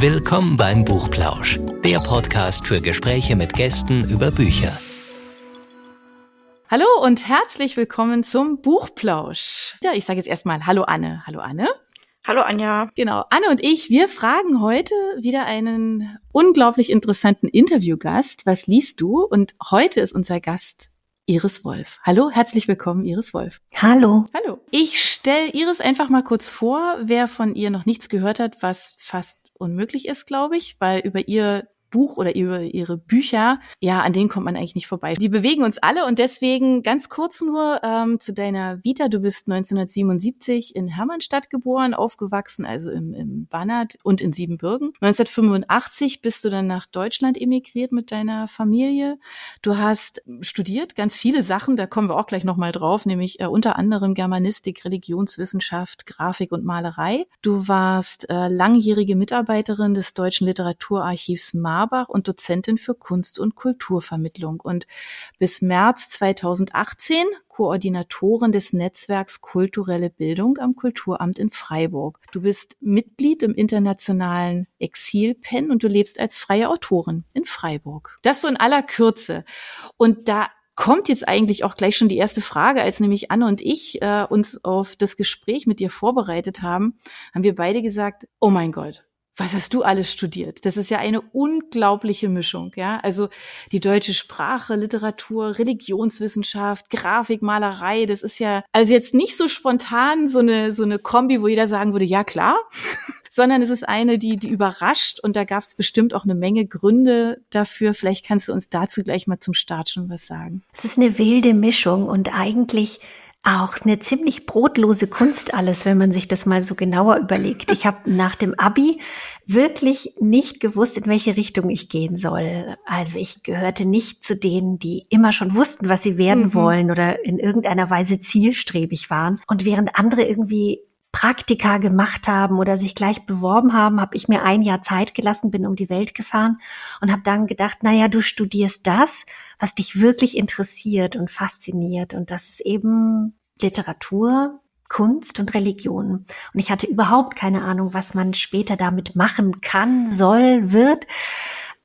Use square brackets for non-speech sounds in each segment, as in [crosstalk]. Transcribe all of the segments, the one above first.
Willkommen beim Buchplausch, der Podcast für Gespräche mit Gästen über Bücher. Hallo und herzlich willkommen zum Buchplausch. Ja, ich sage jetzt erstmal Hallo Anne. Hallo Anne. Hallo Anja. Genau, Anne und ich, wir fragen heute wieder einen unglaublich interessanten Interviewgast. Was liest du? Und heute ist unser Gast Iris Wolf. Hallo, herzlich willkommen, Iris Wolf. Hallo. Hallo. Ich stelle Iris einfach mal kurz vor, wer von ihr noch nichts gehört hat, was fast unmöglich ist, glaube ich, weil über ihr Buch oder über ihre Bücher, ja, an denen kommt man eigentlich nicht vorbei. Die bewegen uns alle und deswegen ganz kurz nur ähm, zu deiner Vita. Du bist 1977 in Hermannstadt geboren, aufgewachsen, also im, im Bannert und in Siebenbürgen. 1985 bist du dann nach Deutschland emigriert mit deiner Familie. Du hast studiert, ganz viele Sachen, da kommen wir auch gleich nochmal drauf, nämlich äh, unter anderem Germanistik, Religionswissenschaft, Grafik und Malerei. Du warst äh, langjährige Mitarbeiterin des Deutschen Literaturarchivs Mar Marbach und Dozentin für Kunst- und Kulturvermittlung und bis März 2018 Koordinatorin des Netzwerks Kulturelle Bildung am Kulturamt in Freiburg. Du bist Mitglied im internationalen Exilpen und du lebst als freie Autorin in Freiburg. Das so in aller Kürze. Und da kommt jetzt eigentlich auch gleich schon die erste Frage, als nämlich Anne und ich äh, uns auf das Gespräch mit dir vorbereitet haben, haben wir beide gesagt, oh mein Gott, was hast du alles studiert? Das ist ja eine unglaubliche Mischung, ja. Also die deutsche Sprache, Literatur, Religionswissenschaft, Grafik, Malerei, das ist ja also jetzt nicht so spontan so eine so eine Kombi, wo jeder sagen würde, ja klar, [laughs] sondern es ist eine, die die überrascht und da gab es bestimmt auch eine Menge Gründe dafür. Vielleicht kannst du uns dazu gleich mal zum Start schon was sagen. Es ist eine wilde Mischung und eigentlich auch eine ziemlich brotlose Kunst alles, wenn man sich das mal so genauer überlegt. Ich habe [laughs] nach dem Abi wirklich nicht gewusst, in welche Richtung ich gehen soll. Also ich gehörte nicht zu denen, die immer schon wussten, was sie werden mhm. wollen oder in irgendeiner Weise zielstrebig waren. Und während andere irgendwie Praktika gemacht haben oder sich gleich beworben haben, habe ich mir ein Jahr Zeit gelassen, bin um die Welt gefahren und habe dann gedacht, naja, du studierst das, was dich wirklich interessiert und fasziniert. Und das ist eben Literatur, Kunst und Religion. Und ich hatte überhaupt keine Ahnung, was man später damit machen kann, soll, wird.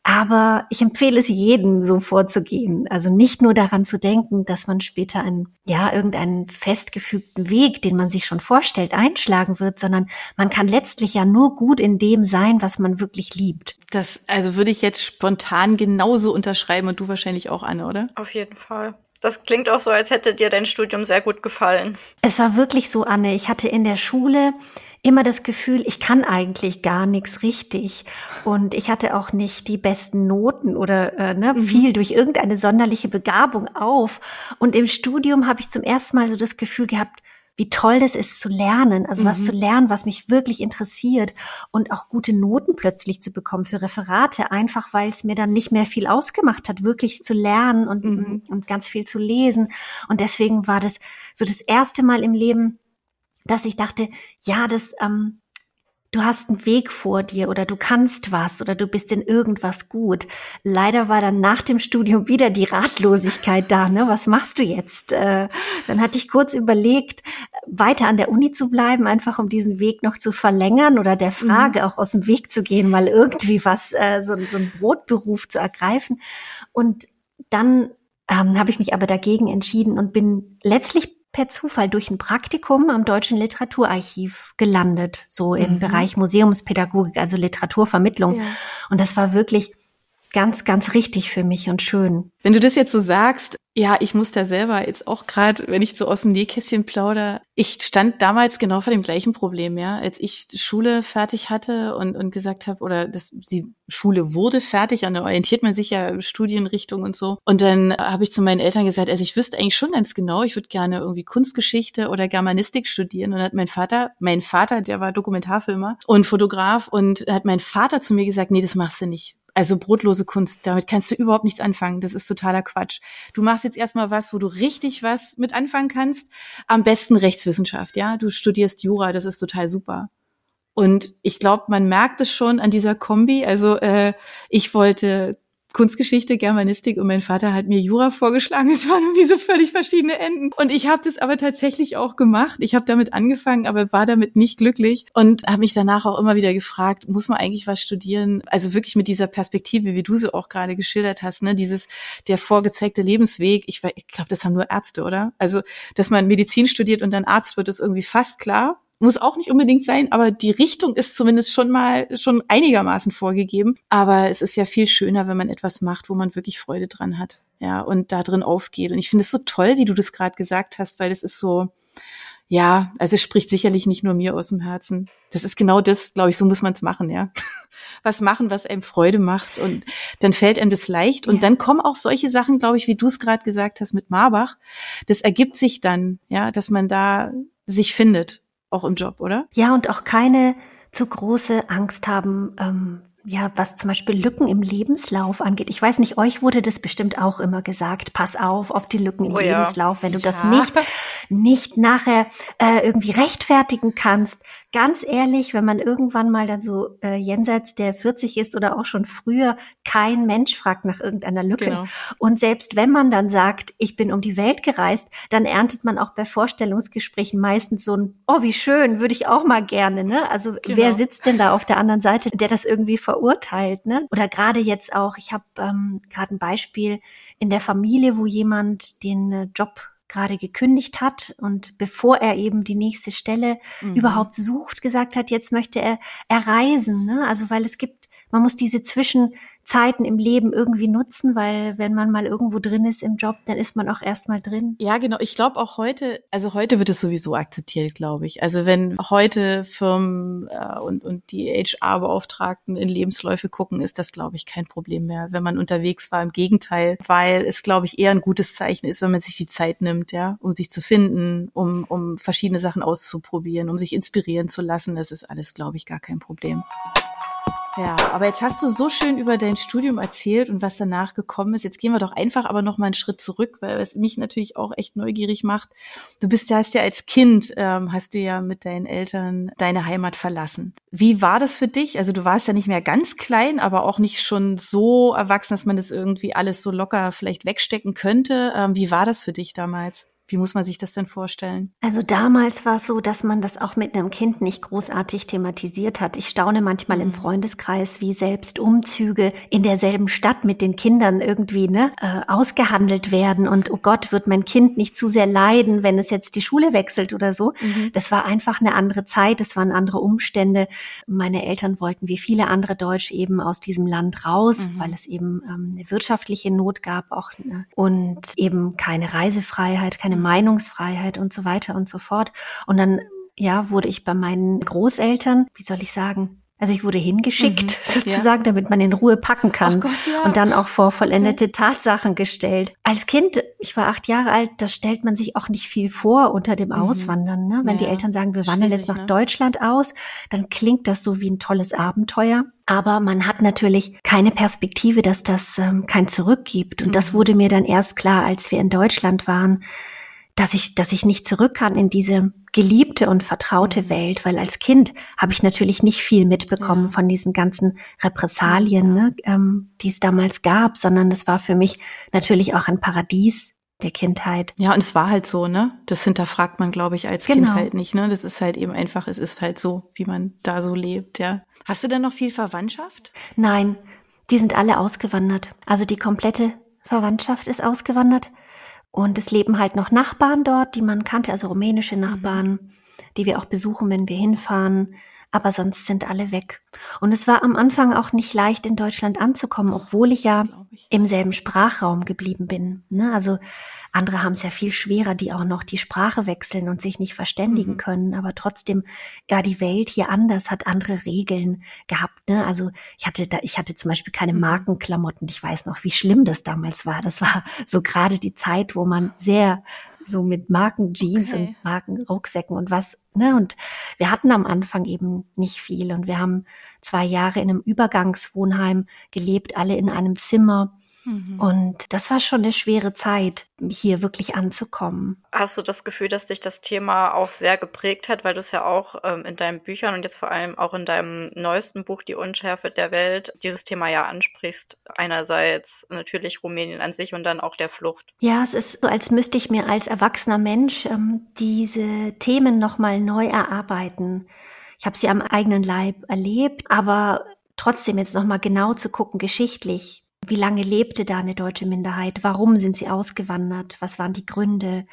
Aber ich empfehle es jedem, so vorzugehen. Also nicht nur daran zu denken, dass man später einen, ja, irgendeinen festgefügten Weg, den man sich schon vorstellt, einschlagen wird, sondern man kann letztlich ja nur gut in dem sein, was man wirklich liebt. Das, also würde ich jetzt spontan genauso unterschreiben und du wahrscheinlich auch, Anne, oder? Auf jeden Fall. Das klingt auch so, als hätte dir dein Studium sehr gut gefallen. Es war wirklich so, Anne. Ich hatte in der Schule immer das Gefühl, ich kann eigentlich gar nichts richtig. Und ich hatte auch nicht die besten Noten oder äh, ne, mhm. viel durch irgendeine sonderliche Begabung auf. Und im Studium habe ich zum ersten Mal so das Gefühl gehabt, wie toll das ist zu lernen, also mhm. was zu lernen, was mich wirklich interessiert und auch gute Noten plötzlich zu bekommen für Referate, einfach weil es mir dann nicht mehr viel ausgemacht hat, wirklich zu lernen und, mhm. und ganz viel zu lesen. Und deswegen war das so das erste Mal im Leben, dass ich dachte, ja, das, ähm, du hast einen Weg vor dir oder du kannst was oder du bist in irgendwas gut. Leider war dann nach dem Studium wieder die Ratlosigkeit da. Ne? Was machst du jetzt? Äh, dann hatte ich kurz überlegt, weiter an der Uni zu bleiben, einfach um diesen Weg noch zu verlängern oder der mhm. Frage mhm. auch aus dem Weg zu gehen, mal irgendwie was, äh, so, so einen Brotberuf zu ergreifen. Und dann ähm, habe ich mich aber dagegen entschieden und bin letztlich per Zufall durch ein Praktikum am Deutschen Literaturarchiv gelandet, so im mhm. Bereich Museumspädagogik, also Literaturvermittlung. Ja. Und das war wirklich ganz, ganz richtig für mich und schön. Wenn du das jetzt so sagst, ja, ich muss da selber jetzt auch gerade, wenn ich so aus dem Nähkästchen plauder, ich stand damals genau vor dem gleichen Problem, ja, als ich Schule fertig hatte und, und gesagt habe, oder das, die Schule wurde fertig, und dann orientiert man sich ja Studienrichtung und so. Und dann habe ich zu meinen Eltern gesagt, also ich wüsste eigentlich schon ganz genau, ich würde gerne irgendwie Kunstgeschichte oder Germanistik studieren. Und hat mein Vater, mein Vater, der war Dokumentarfilmer und Fotograf, und hat mein Vater zu mir gesagt, nee, das machst du nicht also brotlose Kunst, damit kannst du überhaupt nichts anfangen. Das ist totaler Quatsch. Du machst jetzt erstmal was, wo du richtig was mit anfangen kannst. Am besten Rechtswissenschaft, ja. Du studierst Jura, das ist total super. Und ich glaube, man merkt es schon an dieser Kombi. Also äh, ich wollte Kunstgeschichte, Germanistik und mein Vater hat mir Jura vorgeschlagen. [laughs] Es waren irgendwie so völlig verschiedene Enden. Und ich habe das aber tatsächlich auch gemacht. Ich habe damit angefangen, aber war damit nicht glücklich und habe mich danach auch immer wieder gefragt, muss man eigentlich was studieren? Also wirklich mit dieser Perspektive, wie du sie auch gerade geschildert hast, ne, dieses der vorgezeigte Lebensweg. Ich, ich glaube, das haben nur Ärzte, oder? Also, dass man Medizin studiert und dann Arzt wird, ist irgendwie fast klar muss auch nicht unbedingt sein, aber die Richtung ist zumindest schon mal schon einigermaßen vorgegeben. Aber es ist ja viel schöner, wenn man etwas macht, wo man wirklich Freude dran hat, ja, und da drin aufgeht. Und ich finde es so toll, wie du das gerade gesagt hast, weil es ist so, ja, also es spricht sicherlich nicht nur mir aus dem Herzen. Das ist genau das, glaube ich, so muss man es machen, ja. [laughs] Was machen, was einem Freude macht und dann fällt einem das leicht und ja. dann kommen auch solche Sachen, glaube ich, wie du es gerade gesagt hast mit Marbach. Das ergibt sich dann, ja, dass man da sich findet auch im Job, oder? Ja, und auch keine zu große Angst haben, ähm, ja, was zum Beispiel Lücken im Lebenslauf angeht. Ich weiß nicht, euch wurde das bestimmt auch immer gesagt. Pass auf auf die Lücken im oh ja. Lebenslauf, wenn du ja. das nicht, nicht nachher äh, irgendwie rechtfertigen kannst. Ganz ehrlich, wenn man irgendwann mal dann so äh, jenseits der 40 ist oder auch schon früher, kein Mensch fragt nach irgendeiner Lücke. Genau. Und selbst wenn man dann sagt, ich bin um die Welt gereist, dann erntet man auch bei Vorstellungsgesprächen meistens so ein, oh, wie schön, würde ich auch mal gerne. Ne? Also genau. wer sitzt denn da auf der anderen Seite, der das irgendwie ver verurteilt. Ne? Oder gerade jetzt auch, ich habe ähm, gerade ein Beispiel in der Familie, wo jemand den äh, Job gerade gekündigt hat und bevor er eben die nächste Stelle mhm. überhaupt sucht, gesagt hat, jetzt möchte er, er reisen. Ne? Also weil es gibt, man muss diese Zwischen Zeiten im Leben irgendwie nutzen, weil wenn man mal irgendwo drin ist im Job, dann ist man auch erstmal drin. Ja, genau. Ich glaube auch heute, also heute wird es sowieso akzeptiert, glaube ich. Also wenn heute Firmen äh, und, und die HR-Beauftragten in Lebensläufe gucken, ist das, glaube ich, kein Problem mehr, wenn man unterwegs war. Im Gegenteil, weil es, glaube ich, eher ein gutes Zeichen ist, wenn man sich die Zeit nimmt, ja, um sich zu finden, um, um verschiedene Sachen auszuprobieren, um sich inspirieren zu lassen. Das ist alles, glaube ich, gar kein Problem. Ja, aber jetzt hast du so schön über dein Studium erzählt und was danach gekommen ist. Jetzt gehen wir doch einfach aber noch mal einen Schritt zurück, weil es mich natürlich auch echt neugierig macht. Du bist ja, hast ja als Kind, ähm, hast du ja mit deinen Eltern deine Heimat verlassen. Wie war das für dich? Also du warst ja nicht mehr ganz klein, aber auch nicht schon so erwachsen, dass man das irgendwie alles so locker vielleicht wegstecken könnte. Ähm, wie war das für dich damals? Wie muss man sich das denn vorstellen? Also damals war es so, dass man das auch mit einem Kind nicht großartig thematisiert hat. Ich staune manchmal mhm. im Freundeskreis, wie selbst Umzüge in derselben Stadt mit den Kindern irgendwie ne, äh, ausgehandelt werden. Und oh Gott, wird mein Kind nicht zu sehr leiden, wenn es jetzt die Schule wechselt oder so. Mhm. Das war einfach eine andere Zeit, es waren andere Umstände. Meine Eltern wollten wie viele andere Deutsche eben aus diesem Land raus, mhm. weil es eben ähm, eine wirtschaftliche Not gab auch ne? und eben keine Reisefreiheit, keine keine Meinungsfreiheit und so weiter und so fort. Und dann, ja, wurde ich bei meinen Großeltern, wie soll ich sagen, also ich wurde hingeschickt, mhm, [laughs] sozusagen, ja. damit man in Ruhe packen kann. Gott, ja. Und dann auch vor vollendete Tatsachen gestellt. Als Kind, ich war acht Jahre alt, da stellt man sich auch nicht viel vor unter dem mhm. Auswandern. Ne? Wenn ja. die Eltern sagen, wir wandern jetzt nach ne? Deutschland aus, dann klingt das so wie ein tolles Abenteuer. Aber man hat natürlich keine Perspektive, dass das ähm, kein Zurück gibt. Und mhm. das wurde mir dann erst klar, als wir in Deutschland waren dass ich, dass ich nicht zurück kann in diese geliebte und vertraute mhm. Welt, weil als Kind habe ich natürlich nicht viel mitbekommen von diesen ganzen Repressalien, ne, ähm, die es damals gab, sondern es war für mich natürlich auch ein Paradies der Kindheit. Ja, und es war halt so, ne? Das hinterfragt man, glaube ich, als genau. Kind halt nicht, ne? Das ist halt eben einfach, es ist halt so, wie man da so lebt, ja. Hast du denn noch viel Verwandtschaft? Nein, die sind alle ausgewandert. Also die komplette Verwandtschaft ist ausgewandert. Und es leben halt noch Nachbarn dort, die man kannte, also rumänische Nachbarn, mhm. die wir auch besuchen, wenn wir hinfahren. Aber sonst sind alle weg. Und es war am Anfang auch nicht leicht, in Deutschland anzukommen, obwohl ich ja. Im selben Sprachraum geblieben bin. Ne? Also andere haben es ja viel schwerer, die auch noch die Sprache wechseln und sich nicht verständigen mhm. können. Aber trotzdem, ja, die Welt hier anders hat andere Regeln gehabt. Ne? Also ich hatte da, ich hatte zum Beispiel keine mhm. Markenklamotten. Ich weiß noch, wie schlimm das damals war. Das war so gerade die Zeit, wo man sehr so mit Markenjeans okay. und Markenrucksäcken und was. Ne? Und wir hatten am Anfang eben nicht viel. Und wir haben zwei Jahre in einem Übergangswohnheim gelebt, alle in einem Zimmer Mhm. Und das war schon eine schwere Zeit, hier wirklich anzukommen. Hast du das Gefühl, dass dich das Thema auch sehr geprägt hat, weil du es ja auch ähm, in deinen Büchern und jetzt vor allem auch in deinem neuesten Buch Die Unschärfe der Welt dieses Thema ja ansprichst? Einerseits natürlich Rumänien an sich und dann auch der Flucht. Ja, es ist so, als müsste ich mir als erwachsener Mensch ähm, diese Themen nochmal neu erarbeiten. Ich habe sie am eigenen Leib erlebt, aber trotzdem jetzt nochmal genau zu gucken, geschichtlich, wie lange lebte da eine deutsche Minderheit? Warum sind sie ausgewandert? Was waren die Gründe?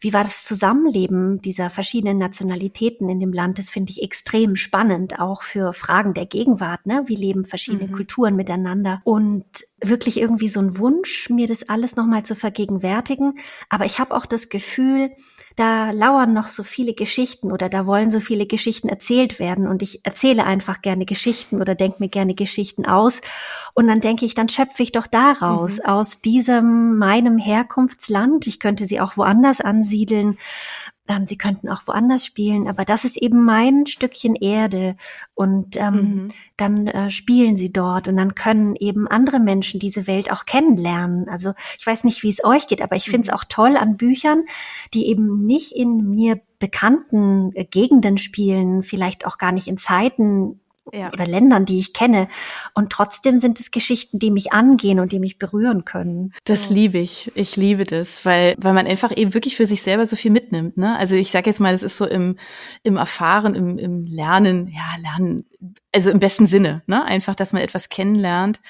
Wie war das Zusammenleben dieser verschiedenen Nationalitäten in dem Land? Das finde ich extrem spannend, auch für Fragen der Gegenwart. Ne? Wie leben verschiedene mhm. Kulturen miteinander? Und wirklich irgendwie so ein Wunsch, mir das alles nochmal zu vergegenwärtigen. Aber ich habe auch das Gefühl, da lauern noch so viele Geschichten oder da wollen so viele Geschichten erzählt werden. Und ich erzähle einfach gerne Geschichten oder denke mir gerne Geschichten aus. Und dann denke ich, dann schöpfe ich doch daraus, mhm. aus diesem meinem Herkunftsland. Ich könnte sie auch woanders ansiedeln. Ähm, sie könnten auch woanders spielen, aber das ist eben mein Stückchen Erde und ähm, mhm. dann äh, spielen sie dort und dann können eben andere Menschen diese Welt auch kennenlernen. Also ich weiß nicht, wie es euch geht, aber ich finde es mhm. auch toll an Büchern, die eben nicht in mir bekannten äh, Gegenden spielen, vielleicht auch gar nicht in Zeiten, ja. oder Ländern, die ich kenne. Und trotzdem sind es Geschichten, die mich angehen und die mich berühren können. Das so. liebe ich. Ich liebe das, weil, weil man einfach eben wirklich für sich selber so viel mitnimmt. Ne? Also ich sage jetzt mal, das ist so im, im Erfahren, im, im Lernen, ja, Lernen, also im besten Sinne, ne? Einfach, dass man etwas kennenlernt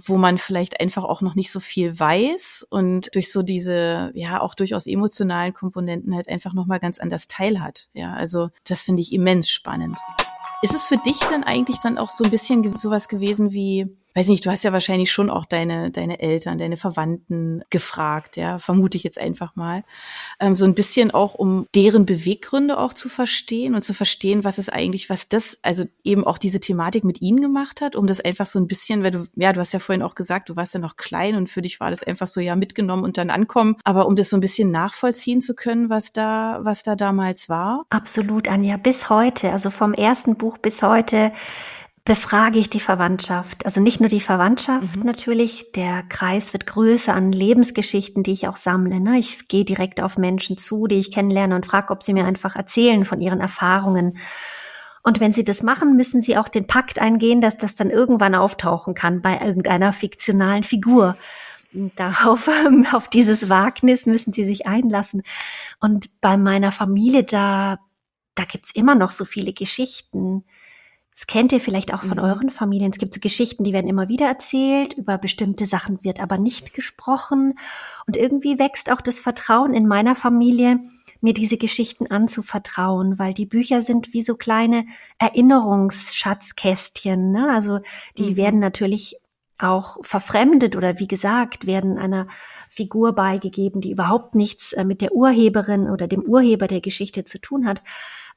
wo man vielleicht einfach auch noch nicht so viel weiß und durch so diese, ja, auch durchaus emotionalen Komponenten halt einfach nochmal ganz anders teilhat. Ja, also das finde ich immens spannend. Ist es für dich dann eigentlich dann auch so ein bisschen sowas gewesen wie, weiß nicht, du hast ja wahrscheinlich schon auch deine, deine Eltern, deine Verwandten gefragt, ja, vermute ich jetzt einfach mal. Ähm, so ein bisschen auch, um deren Beweggründe auch zu verstehen und zu verstehen, was es eigentlich, was das, also eben auch diese Thematik mit ihnen gemacht hat, um das einfach so ein bisschen, weil du, ja, du hast ja vorhin auch gesagt, du warst ja noch klein und für dich war das einfach so, ja, mitgenommen und dann ankommen, aber um das so ein bisschen nachvollziehen zu können, was da, was da damals war. Absolut, Anja, bis heute, also vom ersten Buch bis heute, befrage ich die Verwandtschaft. Also nicht nur die Verwandtschaft mhm. natürlich, der Kreis wird größer an Lebensgeschichten, die ich auch sammle. Ne? Ich gehe direkt auf Menschen zu, die ich kennenlerne und frage, ob sie mir einfach erzählen von ihren Erfahrungen. Und wenn sie das machen, müssen sie auch den Pakt eingehen, dass das dann irgendwann auftauchen kann bei irgendeiner fiktionalen Figur. Darauf, [laughs] auf dieses Wagnis müssen sie sich einlassen. Und bei meiner Familie, da, da gibt's immer noch so viele Geschichten das kennt ihr vielleicht auch von mhm. euren Familien. Es gibt so Geschichten, die werden immer wieder erzählt, über bestimmte Sachen wird aber nicht gesprochen. Und irgendwie wächst auch das Vertrauen in meiner Familie, mir diese Geschichten anzuvertrauen, weil die Bücher sind wie so kleine Erinnerungsschatzkästchen. Ne? Also die mhm. werden natürlich auch verfremdet oder wie gesagt, werden einer Figur beigegeben, die überhaupt nichts äh, mit der Urheberin oder dem Urheber der Geschichte zu tun hat.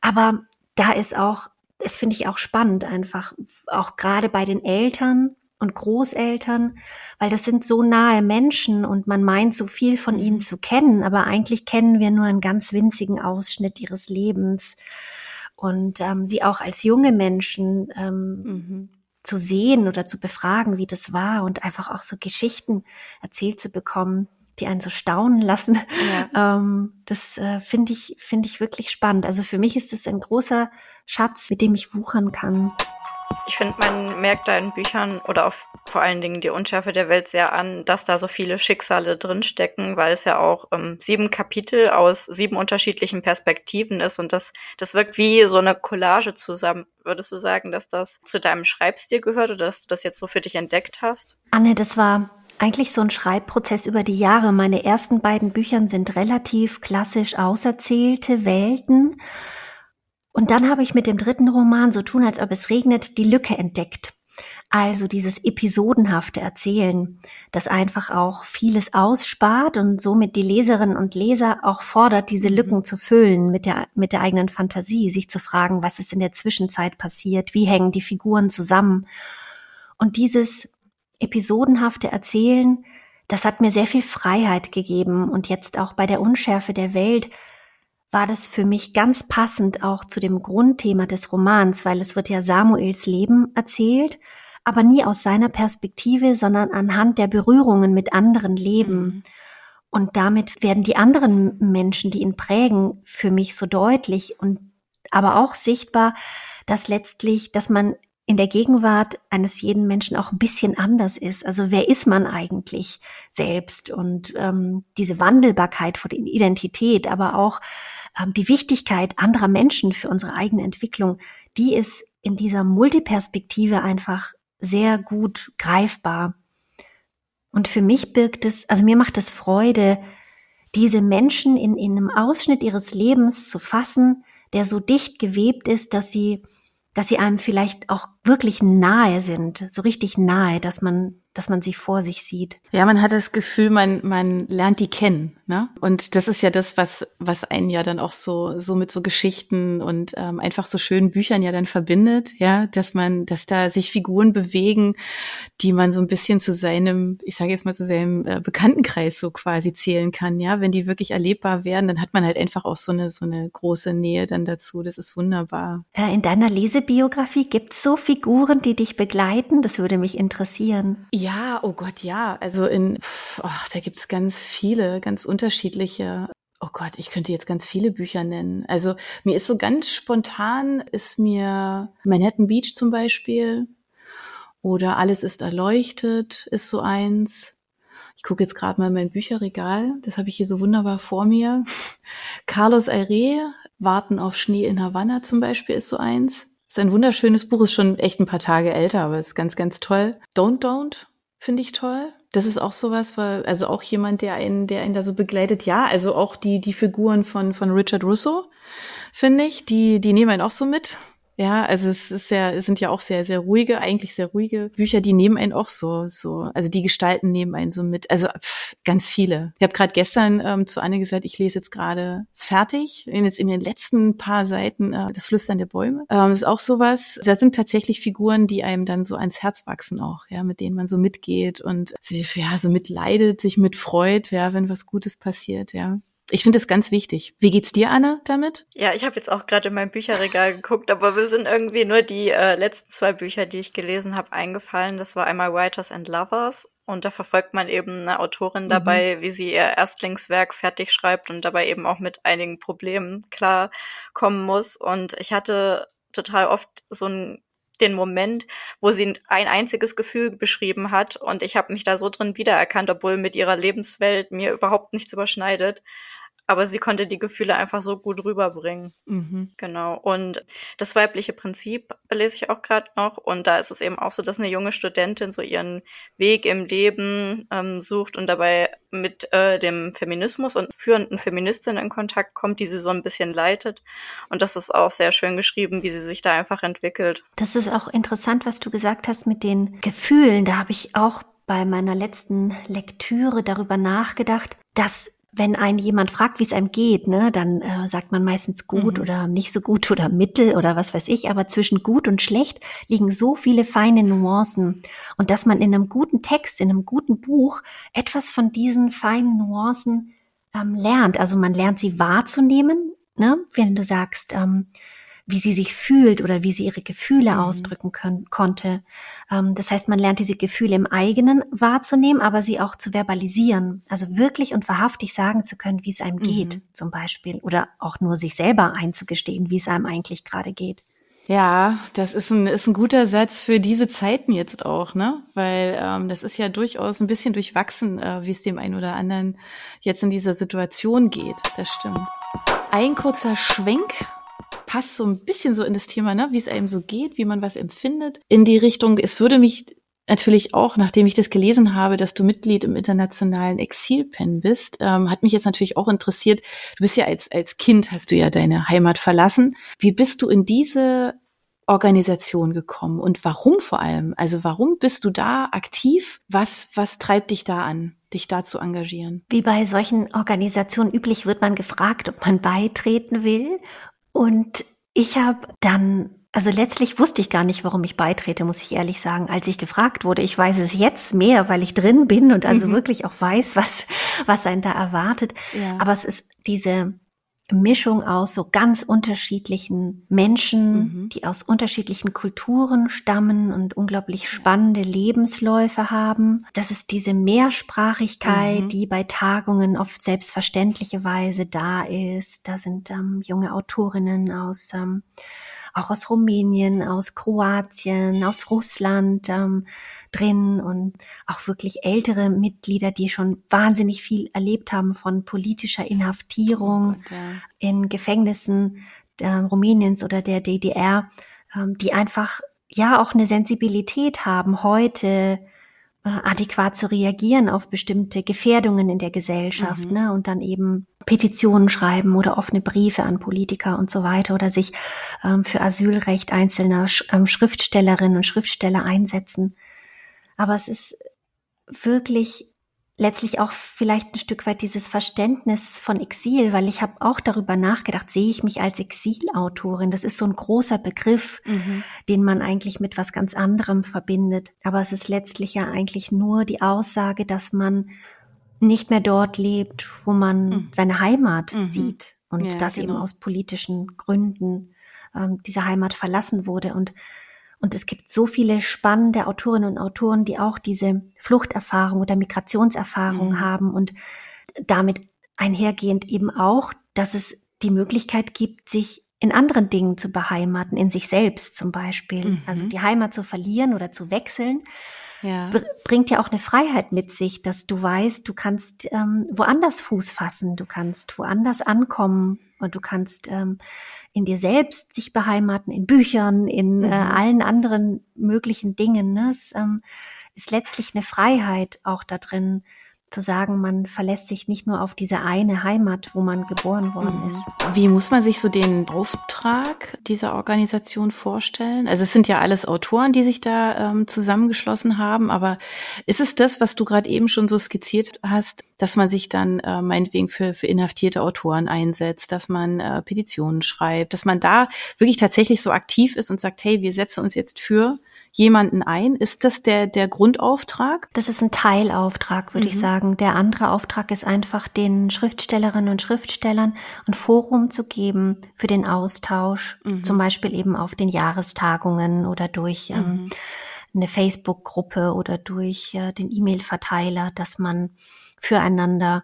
Aber da ist auch das finde ich auch spannend einfach, auch gerade bei den Eltern und Großeltern, weil das sind so nahe Menschen und man meint so viel von ihnen mhm. zu kennen, aber eigentlich kennen wir nur einen ganz winzigen Ausschnitt ihres Lebens und ähm, sie auch als junge Menschen ähm, mhm. zu sehen oder zu befragen, wie das war und einfach auch so Geschichten erzählt zu bekommen, die einen so staunen lassen. Ja. [laughs] Ähm, das äh, finde ich, finde ich wirklich spannend. Also für mich ist es ein großer Schatz, mit dem ich wuchern kann. Ich finde, man merkt da in Büchern oder auch vor allen Dingen die Unschärfe der Welt sehr an, dass da so viele Schicksale drinstecken, weil es ja auch ähm, sieben Kapitel aus sieben unterschiedlichen Perspektiven ist und das, das wirkt wie so eine Collage zusammen. Würdest du sagen, dass das zu deinem Schreibstil gehört oder dass du das jetzt so für dich entdeckt hast? Anne, das war eigentlich so ein Schreibprozess über die Jahre. Meine ersten beiden Bücher sind relativ klassisch auserzählte Welten. Und dann habe ich mit dem dritten Roman, so tun, als ob es regnet, die Lücke entdeckt. Also dieses episodenhafte Erzählen, das einfach auch vieles ausspart und somit die Leserinnen und Leser auch fordert, diese mhm. Lücken zu füllen mit der, mit der eigenen Fantasie, sich zu fragen, was ist in der Zwischenzeit passiert, wie hängen die Figuren zusammen. Und dieses episodenhafte Erzählen, das hat mir sehr viel Freiheit gegeben und jetzt auch bei der Unschärfe der Welt war das für mich ganz passend auch zu dem Grundthema des Romans, weil es wird ja Samuels Leben erzählt, aber nie aus seiner Perspektive, sondern anhand der Berührungen mit anderen Leben. Mhm. Und damit werden die anderen Menschen, die ihn prägen, für mich so deutlich und aber auch sichtbar, dass letztlich, dass man in der Gegenwart eines jeden Menschen auch ein bisschen anders ist. Also wer ist man eigentlich selbst? Und ähm, diese Wandelbarkeit von Identität, aber auch ähm, die Wichtigkeit anderer Menschen für unsere eigene Entwicklung, die ist in dieser Multiperspektive einfach sehr gut greifbar. Und für mich birgt es, also mir macht es Freude, diese Menschen in, in einem Ausschnitt ihres Lebens zu fassen, der so dicht gewebt ist, dass sie, dass sie einem vielleicht auch wirklich nahe sind, so richtig nahe, dass man dass man sie vor sich sieht. Ja, man hat das Gefühl, man, man lernt die kennen. Ne? Und das ist ja das, was, was einen ja dann auch so, so mit so Geschichten und ähm, einfach so schönen Büchern ja dann verbindet, ja, dass man, dass da sich Figuren bewegen, die man so ein bisschen zu seinem, ich sage jetzt mal zu seinem äh, Bekanntenkreis so quasi zählen kann, ja. Wenn die wirklich erlebbar werden, dann hat man halt einfach auch so eine, so eine große Nähe dann dazu. Das ist wunderbar. Äh, in deiner Lesebiografie gibt's so Figuren, die dich begleiten? Das würde mich interessieren. Ja, oh Gott, ja. Also in, oh, da gibt's ganz viele, ganz unterschiedliche. Oh Gott, ich könnte jetzt ganz viele Bücher nennen. Also mir ist so ganz spontan, ist mir Manhattan Beach zum Beispiel oder Alles ist erleuchtet ist so eins. Ich gucke jetzt gerade mal in mein Bücherregal. Das habe ich hier so wunderbar vor mir. [laughs] Carlos Aire, Warten auf Schnee in Havanna zum Beispiel ist so eins. Ist ein wunderschönes Buch, ist schon echt ein paar Tage älter, aber ist ganz, ganz toll. Don't Don't finde ich toll. Das ist auch sowas, weil, also auch jemand, der einen, der einen da so begleitet. Ja, also auch die, die Figuren von, von Richard Russo, finde ich, die, die nehmen einen auch so mit. Ja, also es ist ja, es sind ja auch sehr, sehr ruhige, eigentlich sehr ruhige Bücher, die nehmen einen auch so, so, also die Gestalten nehmen einen so mit. Also pff, ganz viele. Ich habe gerade gestern ähm, zu Anne gesagt, ich lese jetzt gerade fertig, in jetzt in den letzten paar Seiten äh, das Flüstern der Bäume. Ähm, ist auch sowas. Da sind tatsächlich Figuren, die einem dann so ans Herz wachsen auch, ja, mit denen man so mitgeht und sich ja so mitleidet, sich mitfreut, ja, wenn was Gutes passiert, ja. Ich finde es ganz wichtig. Wie geht's dir, Anne, damit? Ja, ich habe jetzt auch gerade in mein Bücherregal geguckt, aber wir sind irgendwie nur die äh, letzten zwei Bücher, die ich gelesen habe, eingefallen. Das war einmal Writers and Lovers und da verfolgt man eben eine Autorin mhm. dabei, mhm. wie sie ihr Erstlingswerk fertig schreibt und dabei eben auch mit einigen Problemen klarkommen muss. Und ich hatte total oft so ein den Moment, wo sie ein einziges Gefühl beschrieben hat und ich habe mich da so drin wiedererkannt, obwohl mit ihrer Lebenswelt mir überhaupt nichts überschneidet aber sie konnte die Gefühle einfach so gut rüberbringen. Mhm. Genau. Und das weibliche Prinzip lese ich auch gerade noch. Und da ist es eben auch so, dass eine junge Studentin so ihren Weg im Leben ähm, sucht und dabei mit äh, dem Feminismus und führenden Feministinnen in Kontakt kommt, die sie so ein bisschen leitet. Und das ist auch sehr schön geschrieben, wie sie sich da einfach entwickelt. Das ist auch interessant, was du gesagt hast mit den Gefühlen. Da habe ich auch bei meiner letzten Lektüre darüber nachgedacht, dass wenn ein jemand fragt, wie es einem geht, ne, dann äh, sagt man meistens gut mhm. oder nicht so gut oder mittel oder was weiß ich. Aber zwischen gut und schlecht liegen so viele feine Nuancen. Und dass man in einem guten Text, in einem guten Buch etwas von diesen feinen Nuancen ähm, lernt. Also man lernt sie wahrzunehmen. Ne? Wenn du sagst, ähm, wie sie sich fühlt oder wie sie ihre Gefühle mhm. ausdrücken können, konnte. Ähm, das heißt, man lernt diese Gefühle im eigenen wahrzunehmen, aber sie auch zu verbalisieren. Also wirklich und wahrhaftig sagen zu können, wie es einem mhm. geht, zum Beispiel. Oder auch nur sich selber einzugestehen, wie es einem eigentlich gerade geht. Ja, das ist ein, ist ein guter Satz für diese Zeiten jetzt auch, ne? Weil ähm, das ist ja durchaus ein bisschen durchwachsen, äh, wie es dem einen oder anderen jetzt in dieser Situation geht. Das stimmt. Ein kurzer Schwenk passt so ein bisschen so in das Thema, ne, wie es einem so geht, wie man was empfindet. In die Richtung, es würde mich natürlich auch, nachdem ich das gelesen habe, dass du Mitglied im internationalen Exilpen bist, ähm, hat mich jetzt natürlich auch interessiert. Du bist ja als, als Kind, hast du ja deine Heimat verlassen. Wie bist du in diese Organisation gekommen und warum vor allem? Also warum bist du da aktiv? Was, was treibt dich da an? dich da zu engagieren? Wie bei solchen Organisationen üblich wird man gefragt, ob man beitreten will. Und ich habe dann, also letztlich wusste ich gar nicht, warum ich beitrete, muss ich ehrlich sagen, als ich gefragt wurde. Ich weiß es jetzt mehr, weil ich drin bin und also mhm. wirklich auch weiß, was, was einen da erwartet. Ja. Aber es ist diese Mischung aus so ganz unterschiedlichen Menschen, mhm. die aus unterschiedlichen Kulturen stammen und unglaublich spannende Lebensläufe haben. Das ist diese Mehrsprachigkeit, mhm. die bei Tagungen oft selbstverständliche Weise da ist. Da sind ähm, junge Autorinnen aus ähm, auch aus Rumänien, aus Kroatien, aus Russland ähm, drin und auch wirklich ältere Mitglieder, die schon wahnsinnig viel erlebt haben von politischer Inhaftierung oh Gott, ja. in Gefängnissen äh, Rumäniens oder der DDR, ähm, die einfach ja auch eine Sensibilität haben, heute äh, adäquat zu reagieren auf bestimmte Gefährdungen in der Gesellschaft, mhm. ne? Und dann eben Petitionen schreiben oder offene Briefe an Politiker und so weiter oder sich ähm, für Asylrecht einzelner Sch ähm, Schriftstellerinnen und Schriftsteller einsetzen. Aber es ist wirklich letztlich auch vielleicht ein Stück weit dieses Verständnis von Exil, weil ich habe auch darüber nachgedacht, sehe ich mich als Exilautorin? Das ist so ein großer Begriff, mhm. den man eigentlich mit was ganz anderem verbindet. Aber es ist letztlich ja eigentlich nur die Aussage, dass man nicht mehr dort lebt, wo man mhm. seine Heimat mhm. sieht und ja, dass genau. eben aus politischen Gründen ähm, diese Heimat verlassen wurde und und es gibt so viele spannende Autorinnen und Autoren, die auch diese Fluchterfahrung oder Migrationserfahrung mhm. haben und damit einhergehend eben auch, dass es die Möglichkeit gibt, sich in anderen Dingen zu beheimaten, in sich selbst zum Beispiel. Mhm. Also die Heimat zu verlieren oder zu wechseln, ja. bringt ja auch eine Freiheit mit sich, dass du weißt, du kannst ähm, woanders Fuß fassen, du kannst woanders ankommen und du kannst ähm, in dir selbst sich beheimaten, in Büchern, in äh, mhm. äh, allen anderen möglichen Dingen. Ne? Es ähm, ist letztlich eine Freiheit auch da drin, zu sagen, man verlässt sich nicht nur auf diese eine Heimat, wo man geboren worden mhm. ist. Wie muss man sich so den Auftrag dieser Organisation vorstellen? Also es sind ja alles Autoren, die sich da ähm, zusammengeschlossen haben, aber ist es das, was du gerade eben schon so skizziert hast, dass man sich dann äh, meinetwegen für, für inhaftierte Autoren einsetzt, dass man äh, Petitionen schreibt, dass man da wirklich tatsächlich so aktiv ist und sagt, hey, wir setzen uns jetzt für jemanden ein? Ist das der, der Grundauftrag? Das ist ein Teilauftrag, würde mhm. ich sagen. Der andere Auftrag ist einfach, den Schriftstellerinnen und Schriftstellern ein Forum zu geben für den Austausch, mhm. zum Beispiel eben auf den Jahrestagungen oder durch ähm, mhm. eine Facebook-Gruppe oder durch äh, den E-Mail-Verteiler, dass man füreinander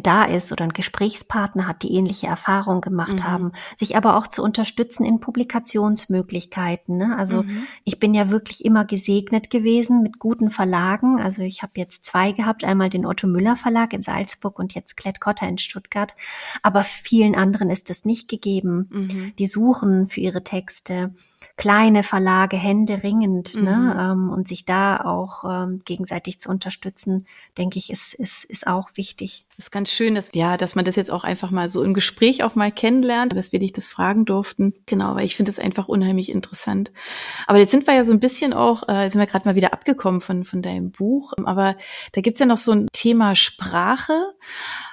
da ist oder ein Gesprächspartner hat, die ähnliche Erfahrungen gemacht mhm. haben, sich aber auch zu unterstützen in Publikationsmöglichkeiten. Ne? Also mhm. ich bin ja wirklich immer gesegnet gewesen mit guten Verlagen. Also ich habe jetzt zwei gehabt, einmal den Otto Müller Verlag in Salzburg und jetzt Klett-Cotta in Stuttgart. Aber vielen anderen ist es nicht gegeben. Mhm. Die suchen für ihre Texte kleine Verlage händeringend ne? mhm. ne? Ähm, und sich da auch ähm, gegenseitig zu unterstützen, denke ich, ist, ist, ist auch wichtig. Das ist ganz schön, dass, ja, dass man das jetzt auch einfach mal so im Gespräch auch mal kennenlernt, dass wir dich das fragen durften. Genau, weil ich finde das einfach unheimlich interessant. Aber jetzt sind wir ja so ein bisschen auch, äh, sind wir gerade mal wieder abgekommen von, von deinem Buch, aber da gibt's ja noch so ein Thema Sprache,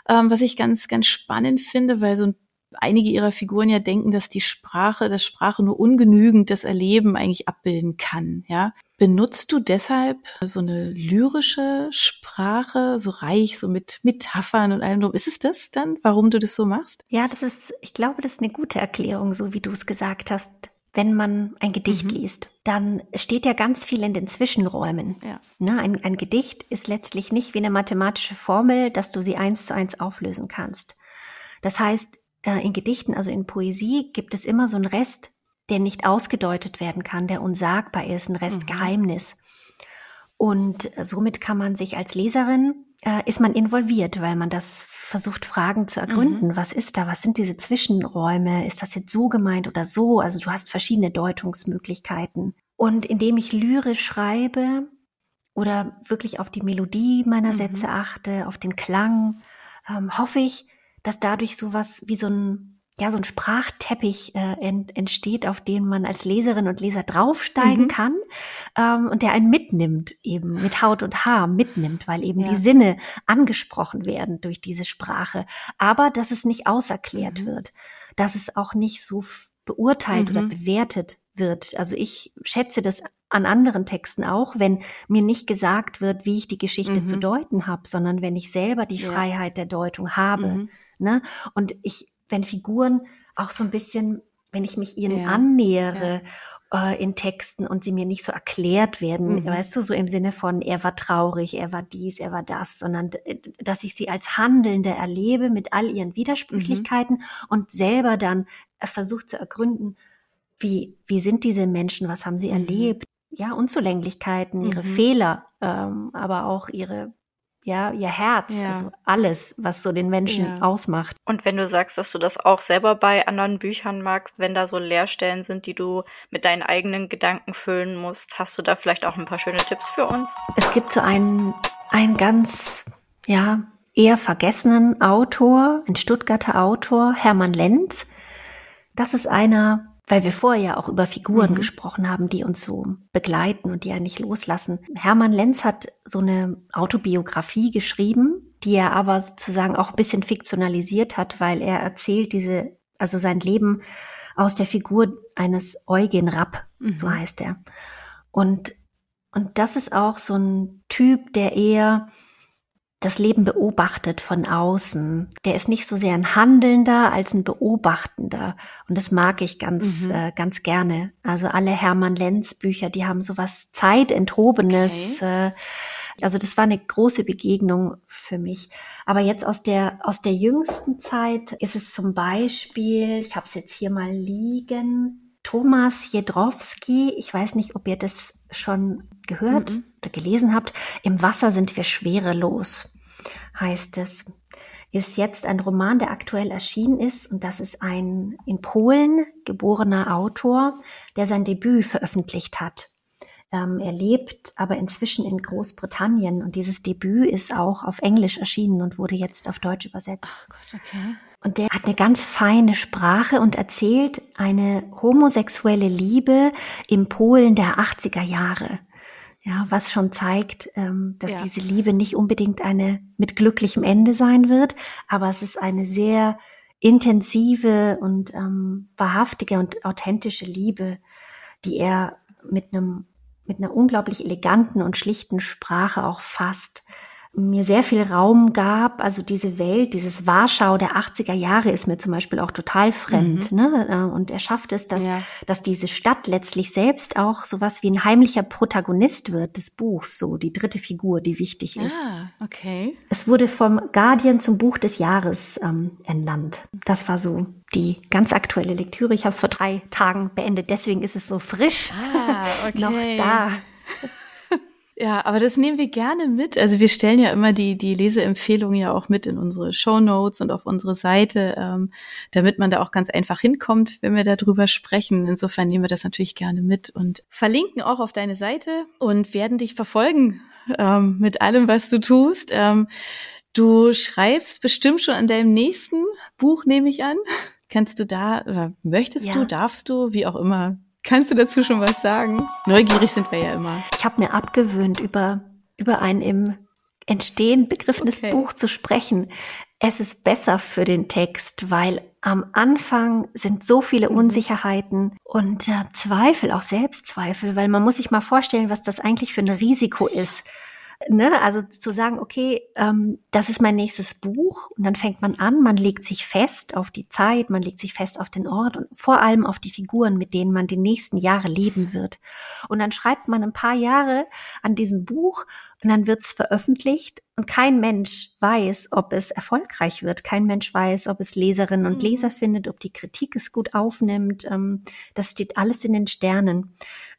ähm, was ich ganz, ganz spannend finde, weil so ein einige ihrer Figuren ja denken, dass die Sprache, dass Sprache nur ungenügend das Erleben eigentlich abbilden kann, ja. Benutzt du deshalb so eine lyrische Sprache, so reich, so mit Metaphern und allem drum? Ist es das dann, warum du das so machst? Ja, das ist, ich glaube, das ist eine gute Erklärung, so wie du es gesagt hast. Wenn man ein Gedicht mhm. liest, dann steht ja ganz viel in den Zwischenräumen. Ja. Na, ein, ein Gedicht ist letztlich nicht wie eine mathematische Formel, dass du sie eins zu eins auflösen kannst. Das heißt, äh, in Gedichten, also in Poesie, gibt es immer so einen Rest, der nicht ausgedeutet werden kann, der unsagbar ist, ein Restgeheimnis. Mhm. Und äh, somit kann man sich als Leserin, äh, ist man involviert, weil man das versucht, Fragen zu ergründen. Mhm. Was ist da? Was sind diese Zwischenräume? Ist das jetzt so gemeint oder so? Also du hast verschiedene Deutungsmöglichkeiten. Und indem ich lyrisch schreibe oder wirklich auf die Melodie meiner mhm. Sätze achte, auf den Klang, ähm, hoffe ich, dass dadurch sowas wie so ein ja, so ein Sprachteppich äh, ent, entsteht, auf den man als Leserin und Leser draufsteigen mhm. kann ähm, und der einen mitnimmt, eben mit Haut und Haar mitnimmt, weil eben ja. die Sinne angesprochen werden durch diese Sprache. Aber dass es nicht auserklärt mhm. wird, dass es auch nicht so beurteilt mhm. oder bewertet wird. Also ich schätze das an anderen Texten auch, wenn mir nicht gesagt wird, wie ich die Geschichte zu mhm. deuten habe, sondern wenn ich selber die ja. Freiheit der Deutung habe. Mhm. Ne? Und ich wenn Figuren auch so ein bisschen, wenn ich mich ihnen Ja, annähere äh, in Texten und sie mir nicht so erklärt werden, Mhm. weißt du, so im Sinne von, er war traurig, er war dies, er war das, sondern d- dass ich sie als Handelnde erlebe mit all ihren Widersprüchlichkeiten und selber dann äh, versucht zu ergründen, wie, wie sind diese Menschen, was haben sie Mhm. erlebt, ja, Unzulänglichkeiten, ihre Mhm. Fehler, ähm, aber auch ihre, ja, ihr Herz, Ja. also alles, was so den Menschen Ja. ausmacht. Und wenn du sagst, dass du das auch selber bei anderen Büchern magst, wenn da so Leerstellen sind, die du mit deinen eigenen Gedanken füllen musst, hast du da vielleicht auch ein paar schöne Tipps für uns? Es gibt so einen, einen ganz, ja, eher vergessenen Autor, ein Stuttgarter Autor, Hermann Lenz. Das ist einer, weil wir vorher ja auch über Figuren Mhm. gesprochen haben, die uns so begleiten und die ja nicht loslassen. Hermann Lenz hat so eine Autobiografie geschrieben, die er aber sozusagen auch ein bisschen fiktionalisiert hat, weil er erzählt diese, also sein Leben aus der Figur eines Eugen Rapp, so Mhm. heißt er. Und, und das ist auch so ein Typ, der eher das Leben beobachtet von außen. Der ist nicht so sehr ein Handelnder als ein Beobachtender. Und das mag ich ganz, Mhm. äh, ganz gerne. Also alle Hermann Lenz Bücher, die haben so was Zeitenthobenes. Äh, also das war eine große Begegnung für mich. Aber jetzt aus der, aus der jüngsten Zeit ist es zum Beispiel, ich habe es jetzt hier mal liegen, Thomas Jedrowski. Ich weiß nicht, ob ihr das schon gehört Mhm. oder gelesen habt. Im Wasser sind wir schwerelos, heißt es. Ist jetzt ein Roman, der aktuell erschienen ist. Und das ist ein in Polen geborener Autor, der sein Debüt veröffentlicht hat. Ähm, er lebt aber inzwischen in Großbritannien und dieses Debüt ist auch auf Englisch erschienen und wurde jetzt auf Deutsch übersetzt. Ach Gott, okay. Und der hat eine ganz feine Sprache und erzählt eine homosexuelle Liebe im Polen der 80er Jahre. Ja, was schon zeigt, ähm, dass Ja. diese Liebe nicht unbedingt eine mit glücklichem Ende sein wird, aber es ist eine sehr intensive und ähm, wahrhaftige und authentische Liebe, die er mit einem mit einer unglaublich eleganten und schlichten Sprache auch fasst mir sehr viel Raum gab. Also diese Welt, dieses Warschau der 80er Jahre ist mir zum Beispiel auch total fremd. Ne? Äh, Und er schafft es, dass, Ja. dass diese Stadt letztlich selbst auch sowas wie ein heimlicher Protagonist wird des Buchs, so die dritte Figur, die wichtig ist. Ah, okay. Es wurde vom Guardian zum Buch des Jahres ähm, ernannt. Das war so die ganz aktuelle Lektüre. Ich habe es vor drei Tagen beendet, deswegen ist es so frisch Ah, [laughs] okay. noch da. Ja, aber das nehmen wir gerne mit. Also wir stellen ja immer die, die Leseempfehlungen ja auch mit in unsere Show Notes und auf unsere Seite, ähm, damit man da auch ganz einfach hinkommt, wenn wir darüber sprechen. Insofern nehmen wir das natürlich gerne mit und verlinken auch auf deine Seite und werden dich verfolgen ähm, mit allem, was du tust. Ähm, du schreibst bestimmt schon an deinem nächsten Buch, nehme ich an. Kannst du da oder möchtest Ja. du, darfst du, wie auch immer, kannst du dazu schon was sagen? Neugierig sind wir ja immer. Ich habe mir abgewöhnt, über, über ein im Entstehen begriffenes Okay. Buch zu sprechen. Es ist besser für den Text, weil am Anfang sind so viele Mhm. Unsicherheiten und äh, Zweifel, auch Selbstzweifel, weil man muss sich mal vorstellen, was das eigentlich für ein Risiko ist. Ne? Also zu sagen, okay, ähm, das ist mein nächstes Buch und dann fängt man an, man legt sich fest auf die Zeit, man legt sich fest auf den Ort und vor allem auf die Figuren, mit denen man die nächsten Jahre leben wird. Und dann schreibt man ein paar Jahre an diesem Buch und dann wird es veröffentlicht und kein Mensch weiß, ob es erfolgreich wird. Kein Mensch weiß, ob es Leserinnen und Mhm. Leser findet, ob die Kritik es gut aufnimmt. Ähm, das steht alles in den Sternen.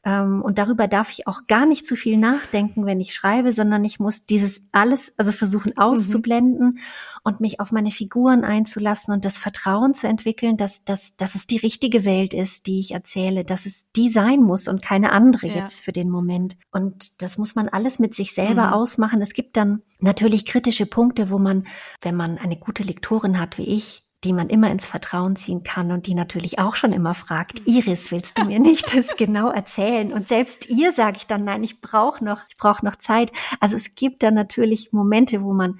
Ähm, und darüber darf ich auch gar nicht zu viel nachdenken, wenn ich schreibe, sondern ich muss dieses alles, also versuchen auszublenden und mich auf meine Figuren einzulassen und das Vertrauen zu entwickeln, dass, dass, dass es die richtige Welt ist, die ich erzähle, dass es die sein muss und keine andere Ja. jetzt für den Moment. Und das muss man alles mit sich selber Mhm. ausmachen. Es gibt dann natürlich kritische Punkte, wo man, wenn man eine gute Lektorin hat wie ich, die man immer ins Vertrauen ziehen kann und die natürlich auch schon immer fragt, Iris, willst du mir nicht das genau erzählen? Und selbst ihr sage ich dann, nein, ich brauche noch, ich brauche noch Zeit. Also es gibt dann natürlich Momente, wo man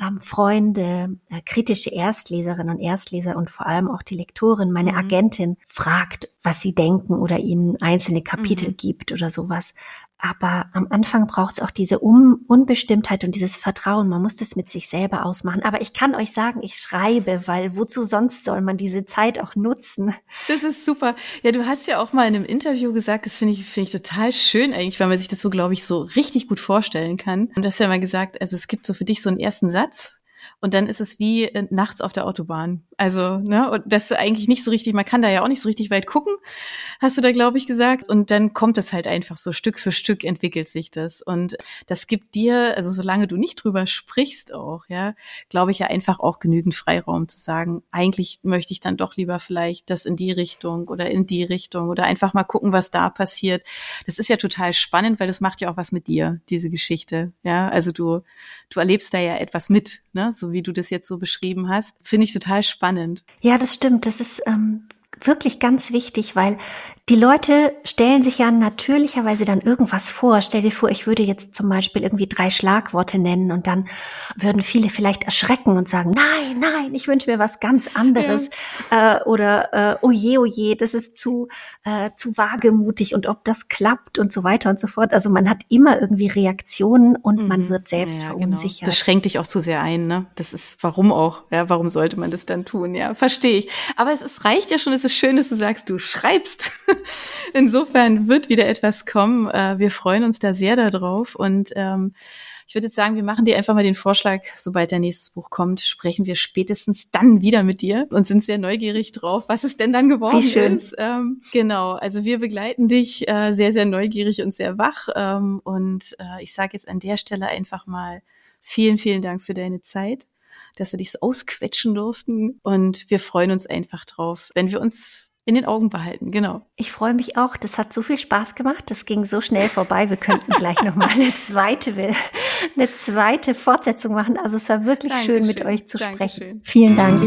ähm, Freunde, äh, kritische Erstleserinnen und Erstleser und vor allem auch die Lektorin, meine Mhm. Agentin, fragt, was sie denken oder ihnen einzelne Kapitel mhm. gibt oder sowas. Aber am Anfang braucht es auch diese Un Unbestimmtheit und dieses Vertrauen. Man muss das mit sich selber ausmachen. Aber ich kann euch sagen, ich schreibe, weil wozu sonst soll man diese Zeit auch nutzen? Das ist super. Ja, du hast ja auch mal in einem Interview gesagt, das finde ich, finde ich total schön eigentlich, weil man sich das so, glaube ich, so richtig gut vorstellen kann. Und du hast ja mal gesagt, also es gibt so für dich so einen ersten Satz, und dann ist es wie äh, nachts auf der Autobahn. Also, ne, und das ist eigentlich nicht so richtig, man kann da ja auch nicht so richtig weit gucken, hast du da, glaube ich, gesagt. Und dann kommt es halt einfach so, Stück für Stück entwickelt sich das. Und das gibt dir, also solange du nicht drüber sprichst auch, ja, glaube ich ja einfach auch genügend Freiraum zu sagen, eigentlich möchte ich dann doch lieber vielleicht das in die Richtung oder in die Richtung oder einfach mal gucken, was da passiert. Das ist ja total spannend, weil das macht ja auch was mit dir, diese Geschichte. Ja, also du, du erlebst da ja etwas mit, ne, so wie du das jetzt so beschrieben hast. Finde ich total spannend. Ja, das stimmt. Das ist ähm, wirklich ganz wichtig, weil die Leute stellen sich ja natürlicherweise dann irgendwas vor. Stell dir vor, ich würde jetzt zum Beispiel irgendwie drei Schlagworte nennen und dann würden viele vielleicht erschrecken und sagen, nein, nein, ich wünsche mir was ganz anderes. Ja. Äh, oder äh, oje, oje, das ist zu, äh, zu wagemutig und ob das klappt und so weiter und so fort. Also man hat immer irgendwie Reaktionen und mhm. man wird selbst ja, genau. verunsichert. Genau. Das schränkt dich auch zu sehr ein, ne? Das ist, warum auch? Ja, warum sollte man das dann tun? Ja, verstehe ich. Aber es, es reicht ja schon, es ist schön, dass du sagst, du schreibst. [laughs] [laughs] Insofern wird wieder etwas kommen. Äh, wir freuen uns da sehr darauf und ähm, ich würde jetzt sagen, wir machen dir einfach mal den Vorschlag, sobald dein nächstes Buch kommt, sprechen wir spätestens dann wieder mit dir und sind sehr neugierig drauf, was es denn dann geworden Wie schön. ist. Ähm, genau, also wir begleiten dich äh, sehr, sehr neugierig und sehr wach. Ähm, und äh, ich sage jetzt an der Stelle einfach mal vielen, vielen Dank für deine Zeit dass wir dich so ausquetschen durften. Und wir freuen uns einfach drauf, wenn wir uns in den Augen behalten, genau. Ich freue mich auch. Das hat so viel Spaß gemacht. Das ging so schnell vorbei. Wir könnten gleich noch mal eine zweite, eine zweite Fortsetzung machen. Also es war wirklich Dankeschön. schön, mit euch zu Dankeschön. sprechen. Vielen Dank.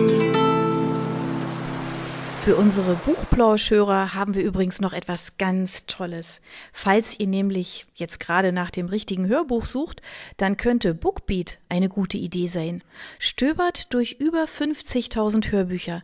Für unsere Buchplauschhörer haben wir übrigens noch etwas ganz Tolles. Falls ihr nämlich jetzt gerade nach dem richtigen Hörbuch sucht, dann könnte Bookbeat eine gute Idee sein. Stöbert durch über 50.000 Hörbücher